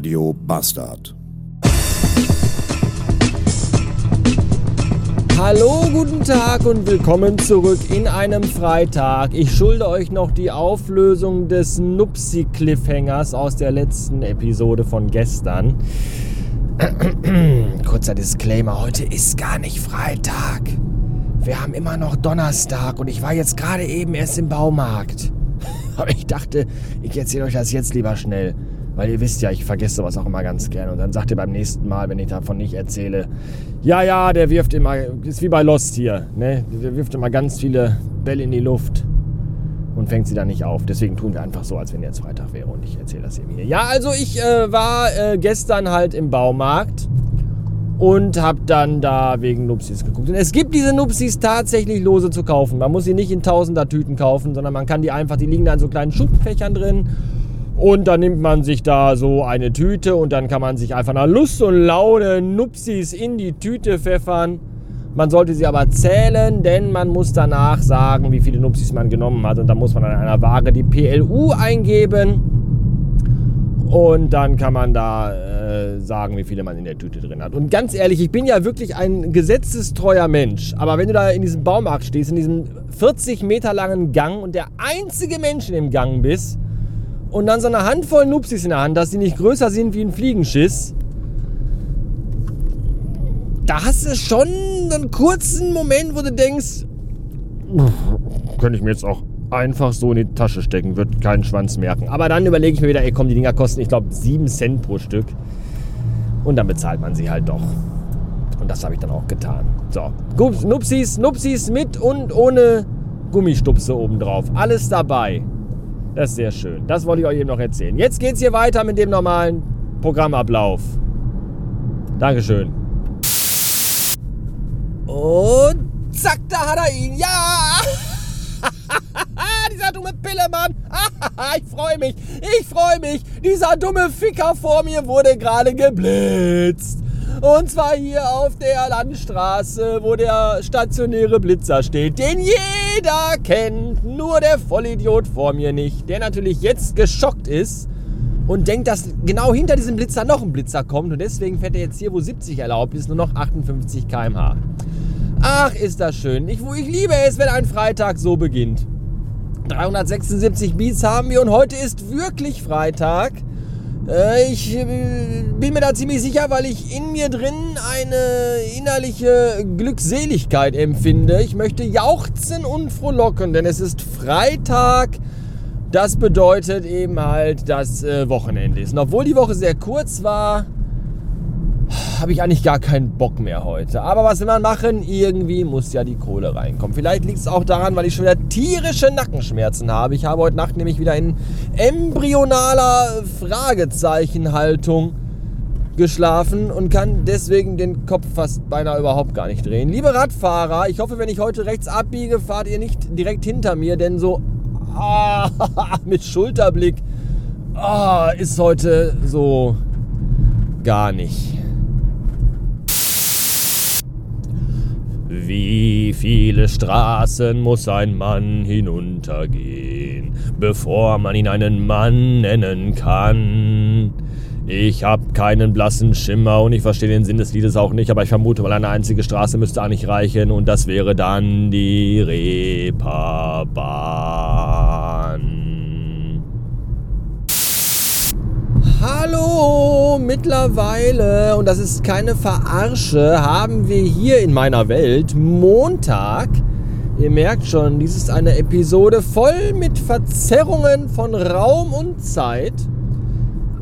Radio Bastard. Hallo, guten Tag und willkommen zurück in einem Freitag. Ich schulde euch noch die Auflösung des Nupsi-Cliffhangers aus der letzten Episode von gestern. Kurzer Disclaimer, heute ist gar nicht Freitag. Wir haben immer noch Donnerstag und ich war jetzt gerade eben erst im Baumarkt. Aber ich dachte, ich erzähle euch das jetzt lieber schnell. Weil ihr wisst ja, ich vergesse sowas auch immer ganz gerne. Und dann sagt ihr beim nächsten Mal, wenn ich davon nicht erzähle, ja, ja, der wirft immer, ist wie bei Lost hier, ne? Der wirft immer ganz viele Bälle in die Luft und fängt sie dann nicht auf. Deswegen tun wir einfach so, als wenn jetzt Freitag wäre und ich erzähle das eben hier. Ja, also ich äh, war äh, gestern halt im Baumarkt und habe dann da wegen Nupsis geguckt. Und es gibt diese Nupsis tatsächlich lose zu kaufen. Man muss sie nicht in tausender Tüten kaufen, sondern man kann die einfach, die liegen da in so kleinen Schubfächern drin und dann nimmt man sich da so eine Tüte und dann kann man sich einfach nach Lust und Laune Nupsis in die Tüte pfeffern. Man sollte sie aber zählen, denn man muss danach sagen, wie viele Nupsis man genommen hat. Und dann muss man an einer Waage die PLU eingeben. Und dann kann man da äh, sagen, wie viele man in der Tüte drin hat. Und ganz ehrlich, ich bin ja wirklich ein gesetzestreuer Mensch. Aber wenn du da in diesem Baumarkt stehst, in diesem 40 Meter langen Gang und der einzige Mensch in dem Gang bist, und dann so eine Handvoll Nupsis in der Hand, dass die nicht größer sind wie ein Fliegenschiss, da hast du schon einen kurzen Moment, wo du denkst, könnte ich mir jetzt auch einfach so in die Tasche stecken, wird keinen Schwanz merken. Aber dann überlege ich mir wieder, ey komm, die Dinger kosten, ich glaube, 7 Cent pro Stück. Und dann bezahlt man sie halt doch. Und das habe ich dann auch getan. So, Nupsis, Nupsis mit und ohne Gummistupse obendrauf. Alles dabei. Das ist sehr schön. Das wollte ich euch eben noch erzählen. Jetzt geht es hier weiter mit dem normalen Programmablauf. Dankeschön. Und zack, da hat er ihn. Ja! Dieser dumme Pillemann. ich freue mich. Ich freue mich. Dieser dumme Ficker vor mir wurde gerade geblitzt. Und zwar hier auf der Landstraße, wo der stationäre Blitzer steht, den jeder kennt, nur der Vollidiot vor mir nicht, der natürlich jetzt geschockt ist und denkt, dass genau hinter diesem Blitzer noch ein Blitzer kommt und deswegen fährt er jetzt hier, wo 70 erlaubt ist, nur noch 58 km/h. Ach, ist das schön. Ich, ich liebe es, wenn ein Freitag so beginnt. 376 Beats haben wir und heute ist wirklich Freitag. Äh, ich äh, bin mir da ziemlich sicher, weil ich in mir drin eine innerliche Glückseligkeit empfinde. Ich möchte jauchzen und frohlocken, denn es ist Freitag. Das bedeutet eben halt, dass äh, Wochenende ist. Und obwohl die Woche sehr kurz war, habe ich eigentlich gar keinen Bock mehr heute. Aber was will man machen? Irgendwie muss ja die Kohle reinkommen. Vielleicht liegt es auch daran, weil ich schon wieder tierische Nackenschmerzen habe. Ich habe heute Nacht nämlich wieder in embryonaler Fragezeichenhaltung geschlafen und kann deswegen den Kopf fast beinahe überhaupt gar nicht drehen. Liebe Radfahrer, ich hoffe, wenn ich heute rechts abbiege, fahrt ihr nicht direkt hinter mir, denn so ah, mit Schulterblick ah, ist heute so gar nicht. Wie viele Straßen muss ein Mann hinuntergehen, bevor man ihn einen Mann nennen kann? Ich hab keinen blassen Schimmer und ich verstehe den Sinn des Liedes auch nicht, aber ich vermute mal, eine einzige Straße müsste nicht reichen und das wäre dann die Reeperbahn. Hallo, mittlerweile, und das ist keine Verarsche, haben wir hier in meiner Welt Montag. Ihr merkt schon, dies ist eine Episode voll mit Verzerrungen von Raum und Zeit.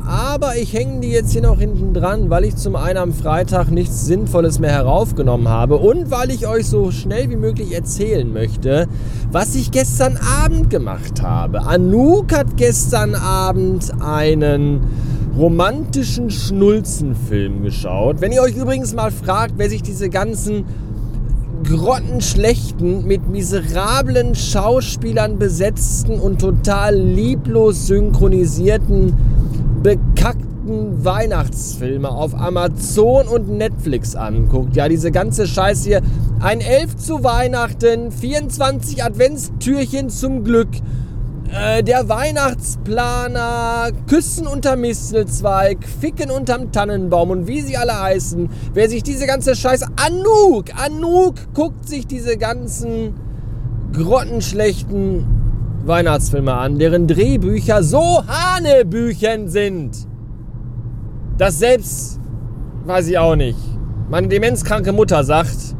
Aber ich hänge die jetzt hier noch hinten dran, weil ich zum einen am Freitag nichts Sinnvolles mehr heraufgenommen habe und weil ich euch so schnell wie möglich erzählen möchte, was ich gestern Abend gemacht habe. Anouk hat gestern Abend einen romantischen Schnulzenfilm geschaut. Wenn ihr euch übrigens mal fragt, wer sich diese ganzen grottenschlechten, mit miserablen Schauspielern besetzten und total lieblos synchronisierten, bekackten Weihnachtsfilme auf Amazon und Netflix anguckt. Ja, diese ganze Scheiße hier. Ein Elf zu Weihnachten, 24 Adventstürchen zum Glück, äh, der Weihnachtsplaner, Küssen unter Mistelzweig, Ficken unterm Tannenbaum und wie sie alle heißen. Wer sich diese ganze Scheiße. Anouk! Anouk guckt sich diese ganzen grottenschlechten Weihnachtsfilme an, deren Drehbücher so Hanebüchen sind. Das selbst, weiß ich auch nicht. Meine demenzkranke Mutter sagt,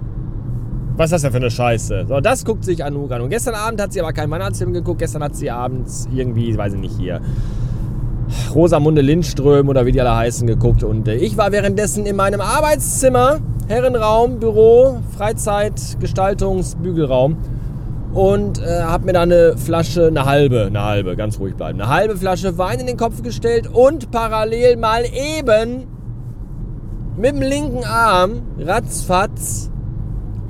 was ist das denn für eine Scheiße? So, das guckt sich Anouk an. Und gestern Abend hat sie aber keinen Weihnachtsfilm geguckt. Gestern hat sie abends irgendwie, weiß ich nicht, hier Rosamunde Lindström oder wie die alle heißen geguckt. Und äh, ich war währenddessen in meinem Arbeitszimmer, Herrenraum, Büro, Freizeit, Gestaltungs, Bügelraum und äh, habe mir da eine Flasche, eine halbe, eine halbe, ganz ruhig bleiben, eine halbe Flasche Wein in den Kopf gestellt und parallel mal eben mit dem linken Arm ratzfatz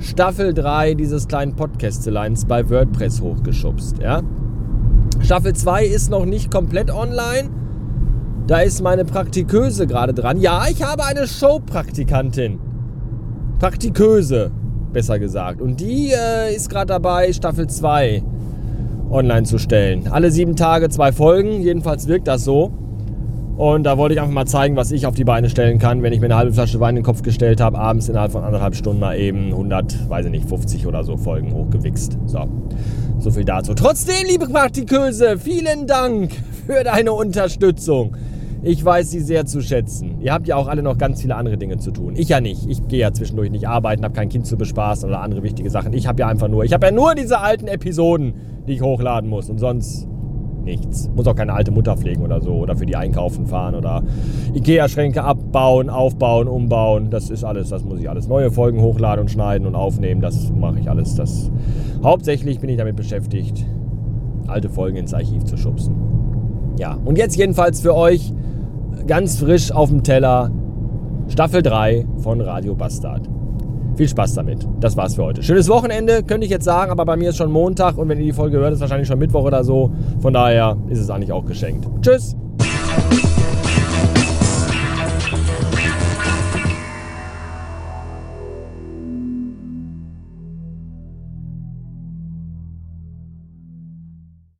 Staffel 3 dieses kleinen Podcasteleins bei WordPress hochgeschubst. Ja? Staffel 2 ist noch nicht komplett online. Da ist meine Praktiköse gerade dran. Ja, ich habe eine Showpraktikantin. Praktiköse, besser gesagt. Und die äh, ist gerade dabei, Staffel 2 online zu stellen. Alle sieben Tage zwei Folgen. Jedenfalls wirkt das so. Und da wollte ich einfach mal zeigen, was ich auf die Beine stellen kann, wenn ich mir eine halbe Flasche Wein in den Kopf gestellt habe, abends innerhalb von anderthalb Stunden mal eben 100, weiß ich nicht, 50 oder so Folgen hochgewichst. So, so viel dazu. Trotzdem, liebe Praktiköse, vielen Dank für deine Unterstützung. Ich weiß sie sehr zu schätzen. Ihr habt ja auch alle noch ganz viele andere Dinge zu tun. Ich ja nicht. Ich gehe ja zwischendurch nicht arbeiten, habe kein Kind zu bespaßen oder andere wichtige Sachen. Ich habe ja einfach nur, ich habe ja nur diese alten Episoden, die ich hochladen muss. Und sonst nichts. Muss auch keine alte Mutter pflegen oder so oder für die einkaufen fahren oder Ikea-Schränke abbauen, aufbauen, umbauen. Das ist alles, das muss ich alles. Neue Folgen hochladen und schneiden und aufnehmen, das mache ich alles. Das hauptsächlich bin ich damit beschäftigt, alte Folgen ins Archiv zu schubsen. Ja, und jetzt jedenfalls für euch ganz frisch auf dem Teller Staffel 3 von Radio Bastard. Viel Spaß damit. Das war's für heute. Schönes Wochenende, könnte ich jetzt sagen, aber bei mir ist schon Montag und wenn ihr die Folge hört, ist wahrscheinlich schon Mittwoch oder so. Von daher ist es eigentlich auch geschenkt. Tschüss!